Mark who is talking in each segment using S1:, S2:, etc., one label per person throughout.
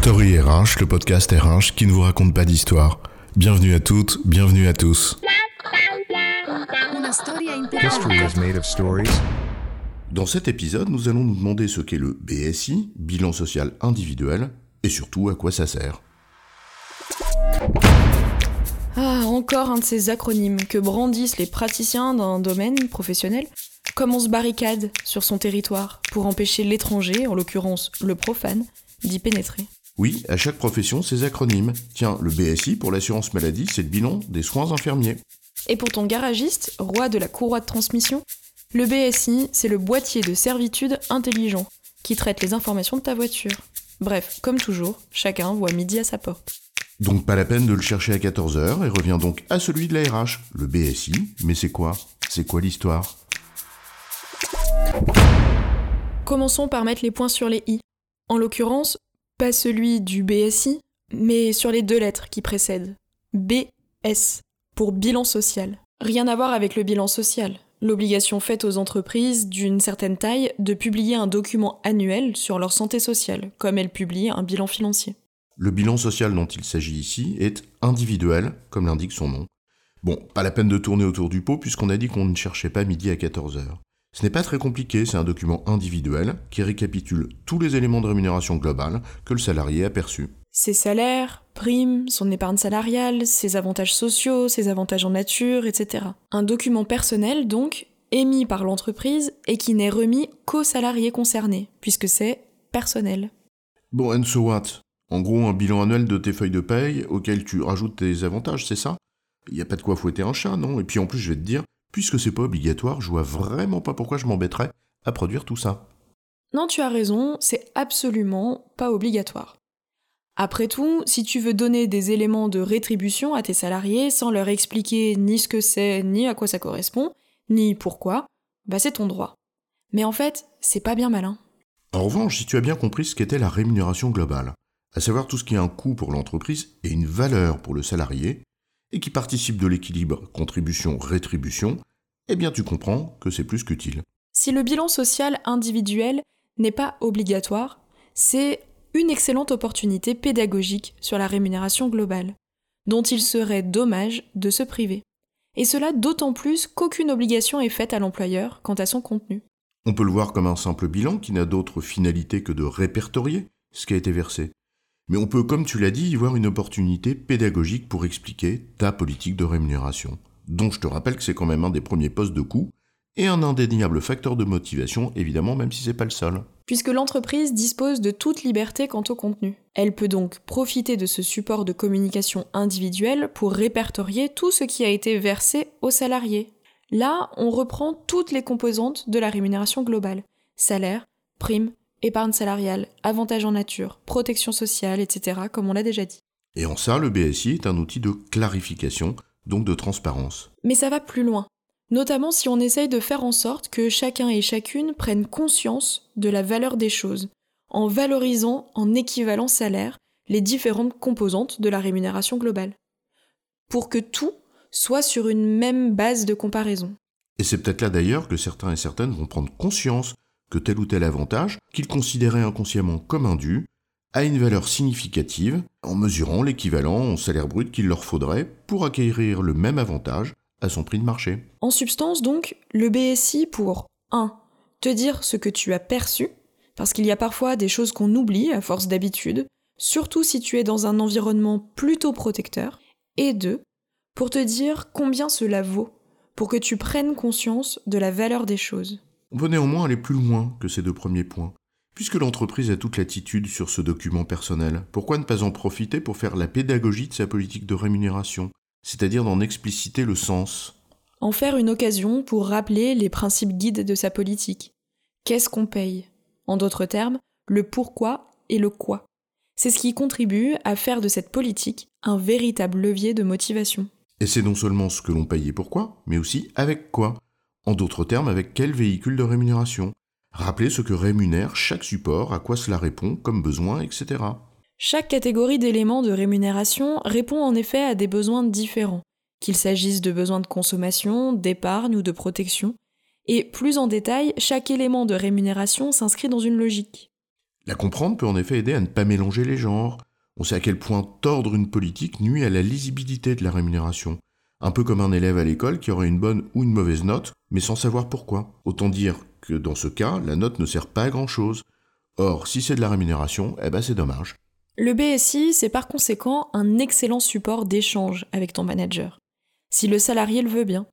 S1: Story RH, le podcast RH qui ne vous raconte pas d'histoire. Bienvenue à toutes, bienvenue à tous. Dans cet épisode, nous allons nous demander ce qu'est le BSI, bilan social individuel, et surtout à quoi ça sert.
S2: Ah, encore un de ces acronymes que brandissent les praticiens d'un domaine professionnel comme on se barricade sur son territoire pour empêcher l'étranger, en l'occurrence le profane, d'y pénétrer.
S1: Oui, à chaque profession, ses acronymes. Tiens, le BSI pour l'assurance maladie, c'est le bilan des soins infirmiers.
S2: Et pour ton garagiste, roi de la courroie de transmission, le BSI, c'est le boîtier de servitude intelligent qui traite les informations de ta voiture. Bref, comme toujours, chacun voit midi à sa porte.
S1: Donc pas la peine de le chercher à 14h et revient donc à celui de la RH, le BSI. Mais c'est quoi? C'est quoi l'histoire?
S2: Commençons par mettre les points sur les i. En l'occurrence, pas celui du BSI, mais sur les deux lettres qui précèdent. BS, pour bilan social. Rien à voir avec le bilan social. L'obligation faite aux entreprises d'une certaine taille de publier un document annuel sur leur santé sociale, comme elles publient un bilan financier.
S1: Le bilan social dont il s'agit ici est individuel, comme l'indique son nom. Bon, pas la peine de tourner autour du pot puisqu'on a dit qu'on ne cherchait pas midi à 14h. Ce n'est pas très compliqué, c'est un document individuel qui récapitule tous les éléments de rémunération globale que le salarié a perçus.
S2: Ses salaires, primes, son épargne salariale, ses avantages sociaux, ses avantages en nature, etc. Un document personnel donc, émis par l'entreprise et qui n'est remis qu'aux salariés concernés, puisque c'est personnel.
S1: Bon, and so what? En gros, un bilan annuel de tes feuilles de paye auquel tu rajoutes tes avantages, c'est ça? Il n'y a pas de quoi fouetter un chat, non? Et puis en plus, je vais te dire, Puisque c'est pas obligatoire, je vois vraiment pas pourquoi je m'embêterais à produire tout ça.
S2: Non, tu as raison, c'est absolument pas obligatoire. Après tout, si tu veux donner des éléments de rétribution à tes salariés sans leur expliquer ni ce que c'est, ni à quoi ça correspond, ni pourquoi, bah c'est ton droit. Mais en fait, c'est pas bien malin.
S1: En revanche, si tu as bien compris ce qu'était la rémunération globale, à savoir tout ce qui est un coût pour l'entreprise et une valeur pour le salarié, et qui participe de l'équilibre contribution-rétribution, eh bien tu comprends que c'est plus qu'utile.
S2: Si le bilan social individuel n'est pas obligatoire, c'est une excellente opportunité pédagogique sur la rémunération globale, dont il serait dommage de se priver. Et cela d'autant plus qu'aucune obligation est faite à l'employeur quant à son contenu.
S1: On peut le voir comme un simple bilan qui n'a d'autre finalité que de répertorier ce qui a été versé. Mais on peut, comme tu l'as dit, y voir une opportunité pédagogique pour expliquer ta politique de rémunération, dont je te rappelle que c'est quand même un des premiers postes de coût et un indéniable facteur de motivation, évidemment, même si c'est pas le seul.
S2: Puisque l'entreprise dispose de toute liberté quant au contenu. Elle peut donc profiter de ce support de communication individuelle pour répertorier tout ce qui a été versé aux salariés. Là, on reprend toutes les composantes de la rémunération globale. Salaire, prime, épargne salariale, avantages en nature, protection sociale, etc., comme on l'a déjà dit.
S1: Et en ça, le BSI est un outil de clarification, donc de transparence.
S2: Mais ça va plus loin, notamment si on essaye de faire en sorte que chacun et chacune prennent conscience de la valeur des choses, en valorisant en équivalent salaire les différentes composantes de la rémunération globale, pour que tout soit sur une même base de comparaison.
S1: Et c'est peut-être là d'ailleurs que certains et certaines vont prendre conscience que tel ou tel avantage, qu'ils considéraient inconsciemment comme indu, a une valeur significative en mesurant l'équivalent en salaire brut qu'il leur faudrait pour acquérir le même avantage à son prix de marché.
S2: En substance donc, le BSI pour 1. te dire ce que tu as perçu, parce qu'il y a parfois des choses qu'on oublie à force d'habitude, surtout si tu es dans un environnement plutôt protecteur, et 2. pour te dire combien cela vaut, pour que tu prennes conscience de la valeur des choses.
S1: On peut néanmoins aller plus loin que ces deux premiers points. Puisque l'entreprise a toute l'attitude sur ce document personnel, pourquoi ne pas en profiter pour faire la pédagogie de sa politique de rémunération, c'est-à-dire d'en expliciter le sens?
S2: En faire une occasion pour rappeler les principes guides de sa politique. Qu'est-ce qu'on paye? En d'autres termes, le pourquoi et le quoi. C'est ce qui contribue à faire de cette politique un véritable levier de motivation.
S1: Et c'est non seulement ce que l'on paye et pourquoi, mais aussi avec quoi en d'autres termes, avec quel véhicule de rémunération? Rappelez ce que rémunère chaque support, à quoi cela répond comme besoin, etc.
S2: Chaque catégorie d'éléments de rémunération répond en effet à des besoins différents, qu'il s'agisse de besoins de consommation, d'épargne ou de protection, et plus en détail, chaque élément de rémunération s'inscrit dans une logique.
S1: La comprendre peut en effet aider à ne pas mélanger les genres. On sait à quel point tordre une politique nuit à la lisibilité de la rémunération. Un peu comme un élève à l'école qui aurait une bonne ou une mauvaise note, mais sans savoir pourquoi. Autant dire que dans ce cas, la note ne sert pas à grand chose. Or, si c'est de la rémunération, eh ben c'est dommage.
S2: Le BSI, c'est par conséquent un excellent support d'échange avec ton manager, si le salarié le veut bien.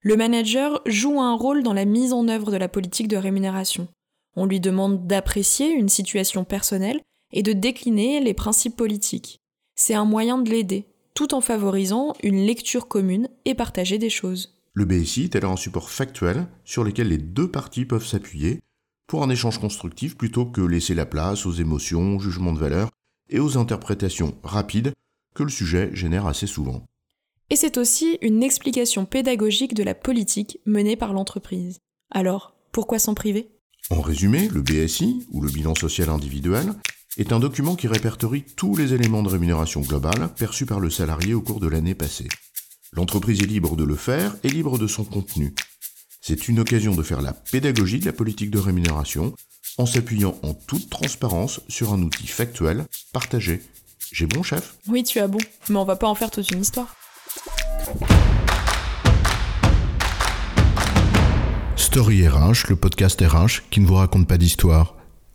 S2: Le manager joue un rôle dans la mise en œuvre de la politique de rémunération. On lui demande d'apprécier une situation personnelle et de décliner les principes politiques. C'est un moyen de l'aider, tout en favorisant une lecture commune et partager des choses.
S1: Le BSI est alors un support factuel sur lequel les deux parties peuvent s'appuyer pour un échange constructif plutôt que laisser la place aux émotions, aux jugements de valeur et aux interprétations rapides que le sujet génère assez souvent.
S2: Et c'est aussi une explication pédagogique de la politique menée par l'entreprise. Alors, pourquoi s'en priver?
S1: En résumé, le BSI, ou le bilan social individuel, est un document qui répertorie tous les éléments de rémunération globale perçus par le salarié au cours de l'année passée. L'entreprise est libre de le faire et libre de son contenu. C'est une occasion de faire la pédagogie de la politique de rémunération en s'appuyant en toute transparence sur un outil factuel partagé. J'ai bon, chef?
S2: Oui, tu as bon, mais on va pas en faire toute une histoire.
S1: Story RH, le podcast RH qui ne vous raconte pas d'histoire.